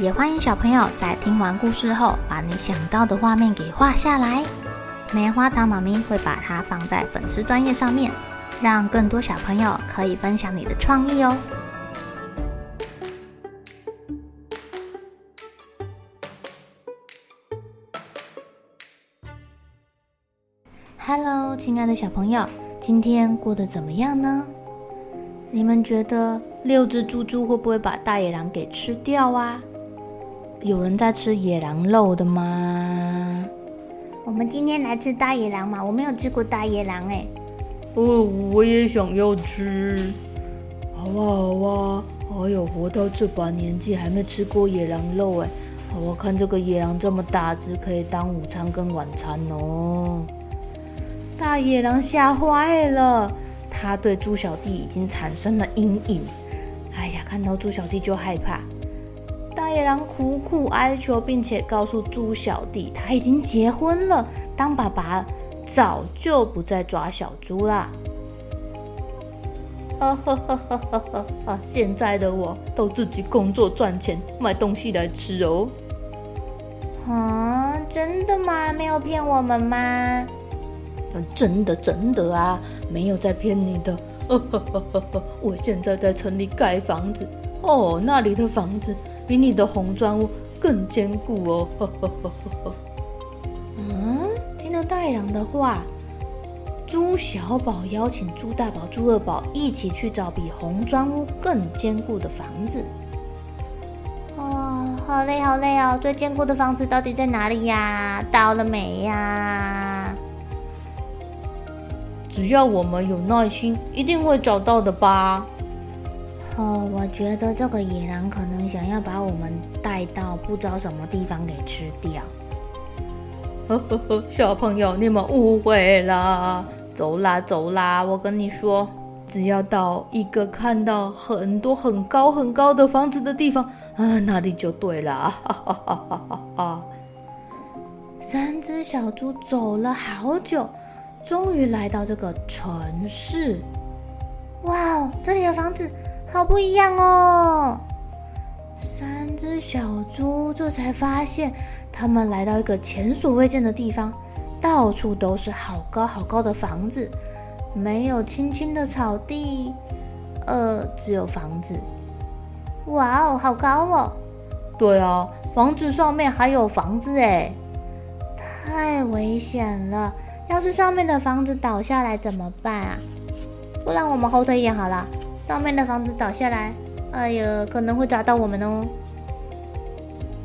也欢迎小朋友在听完故事后，把你想到的画面给画下来。棉花糖妈咪会把它放在粉丝专页上面，让更多小朋友可以分享你的创意哦。Hello，亲爱的小朋友，今天过得怎么样呢？你们觉得六只猪猪会不会把大野狼给吃掉啊？有人在吃野狼肉的吗？我们今天来吃大野狼嘛？我没有吃过大野狼哎。哦，我也想要吃。好啊好啊，哎呦，活到这把年纪还没吃过野狼肉哎。我看这个野狼这么大只，可以当午餐跟晚餐哦。大野狼吓坏了，他对猪小弟已经产生了阴影。哎呀，看到猪小弟就害怕。大野狼苦苦哀求，并且告诉猪小弟，他已经结婚了，当爸爸早就不再抓小猪啦。啊哈哈哈哈哈哈！现在的我都自己工作赚钱，买东西来吃哦。啊，真的吗？没有骗我们吗？真的真的啊，没有在骗你的。呵呵呵呵呵，我现在在城里盖房子哦，那里的房子比你的红砖屋更坚固哦。呵呵呵呵。嗯，听了大野狼的话，猪小宝邀请猪大宝、猪二宝一起去找比红砖屋更坚固的房子。哦，好累好累哦，最坚固的房子到底在哪里呀？到了没呀？只要我们有耐心，一定会找到的吧？哦，我觉得这个野狼可能想要把我们带到不知道什么地方给吃掉。呵呵呵，小朋友，你们误会了。走啦走啦，我跟你说，只要到一个看到很多很高很高的房子的地方啊，那里就对了。哈哈哈哈哈哈！三只小猪走了好久。终于来到这个城市，哇哦，这里的房子好不一样哦！三只小猪这才发现，他们来到一个前所未见的地方，到处都是好高好高的房子，没有青青的草地，呃，只有房子。哇哦，好高哦！对啊，房子上面还有房子诶，太危险了。要是上面的房子倒下来怎么办啊？不然我们后退一点好了。上面的房子倒下来，哎呀，可能会砸到我们哦。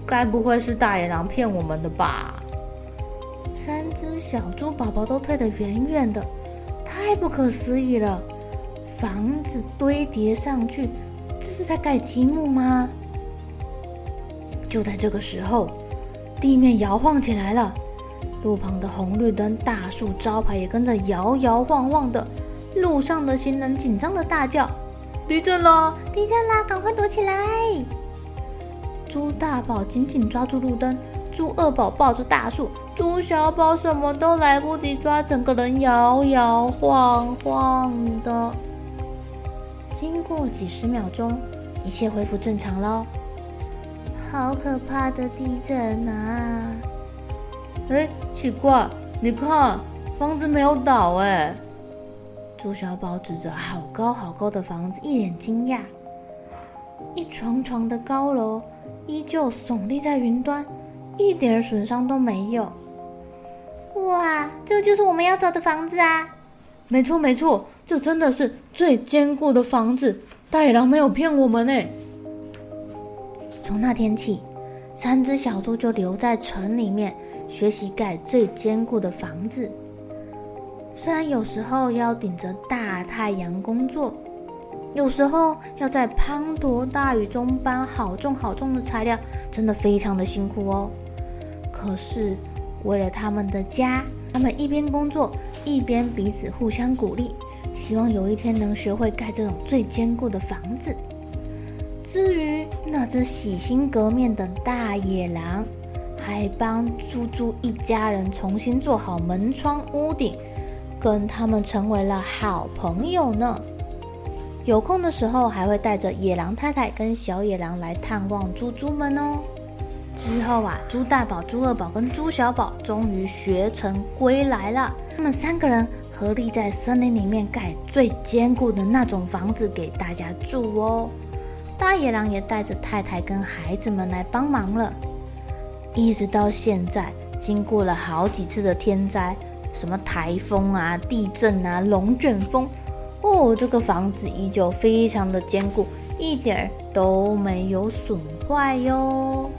该不会是大野狼骗我们的吧？三只小猪宝宝都退得远远的，太不可思议了！房子堆叠上去，这是在盖积木吗？就在这个时候，地面摇晃起来了。路旁的红绿灯、大树、招牌也跟着摇摇晃晃的，路上的行人紧张的大叫：“地震了！地震啦！赶快躲起来！”猪大宝紧紧抓住路灯，猪二宝抱着大树，猪小宝什么都来不及抓，整个人摇摇晃晃的。经过几十秒钟，一切恢复正常喽。好可怕的地震啊！哎，奇怪，你看房子没有倒哎。猪小宝指着好高好高的房子，一脸惊讶。一幢幢的高楼依旧耸立在云端，一点损伤都没有。哇，这就是我们要找的房子啊！没错没错，这真的是最坚固的房子。大野狼没有骗我们呢。从那天起，三只小猪就留在城里面。学习盖最坚固的房子，虽然有时候要顶着大太阳工作，有时候要在滂沱大雨中搬好重好重的材料，真的非常的辛苦哦。可是为了他们的家，他们一边工作一边彼此互相鼓励，希望有一天能学会盖这种最坚固的房子。至于那只洗心革面的大野狼，还帮猪猪一家人重新做好门窗屋顶，跟他们成为了好朋友呢。有空的时候，还会带着野狼太太跟小野狼来探望猪猪们哦。之后啊，猪大宝、猪二宝跟猪小宝终于学成归来了。他们三个人合力在森林里面盖最坚固的那种房子给大家住哦。大野狼也带着太太跟孩子们来帮忙了。一直到现在，经过了好几次的天灾，什么台风啊、地震啊、龙卷风，哦，这个房子依旧非常的坚固，一点都没有损坏哟。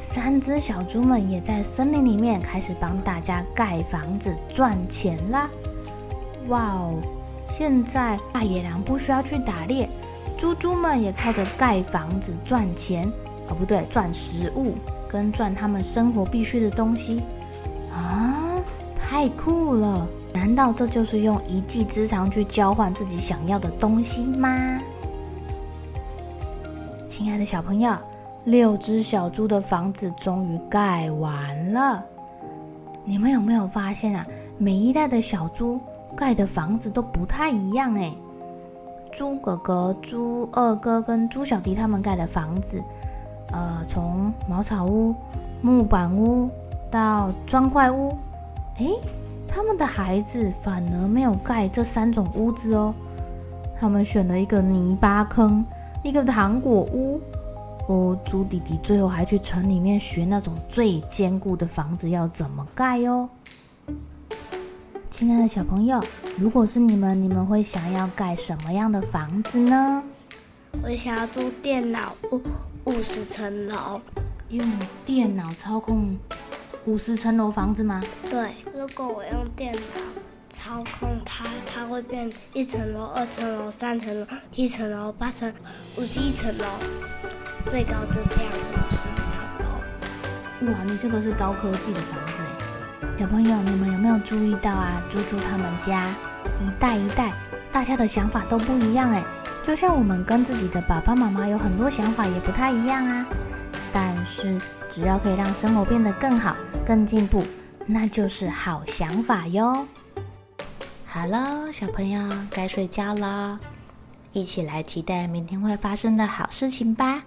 三只小猪们也在森林里面开始帮大家盖房子赚钱啦！哇哦，现在大野狼不需要去打猎，猪猪们也靠着盖房子赚钱，哦，不对，赚食物。跟赚他们生活必需的东西啊，太酷了！难道这就是用一技之长去交换自己想要的东西吗？亲爱的小朋友，六只小猪的房子终于盖完了。你们有没有发现啊？每一代的小猪盖的房子都不太一样哎。猪哥哥、猪二哥跟猪小弟他们盖的房子。呃，从茅草屋、木板屋到砖块屋，诶，他们的孩子反而没有盖这三种屋子哦，他们选了一个泥巴坑，一个糖果屋。哦，猪弟弟最后还去城里面学那种最坚固的房子要怎么盖哦。亲爱的小朋友，如果是你们，你们会想要盖什么样的房子呢？我想要住电脑屋。五十层楼，用电脑操控五十层楼房子吗？对，如果我用电脑操控它，它会变一层楼、二层楼、三层楼、七层楼、八层、五十一层楼，最高就这样五十一层楼。哇，你这个是高科技的房子诶！小朋友，你们有没有注意到啊？猪猪他们家一代一代，大家的想法都不一样诶。就像我们跟自己的爸爸妈妈有很多想法也不太一样啊，但是只要可以让生活变得更好、更进步，那就是好想法哟。好了，小朋友该睡觉了，一起来期待明天会发生的好事情吧。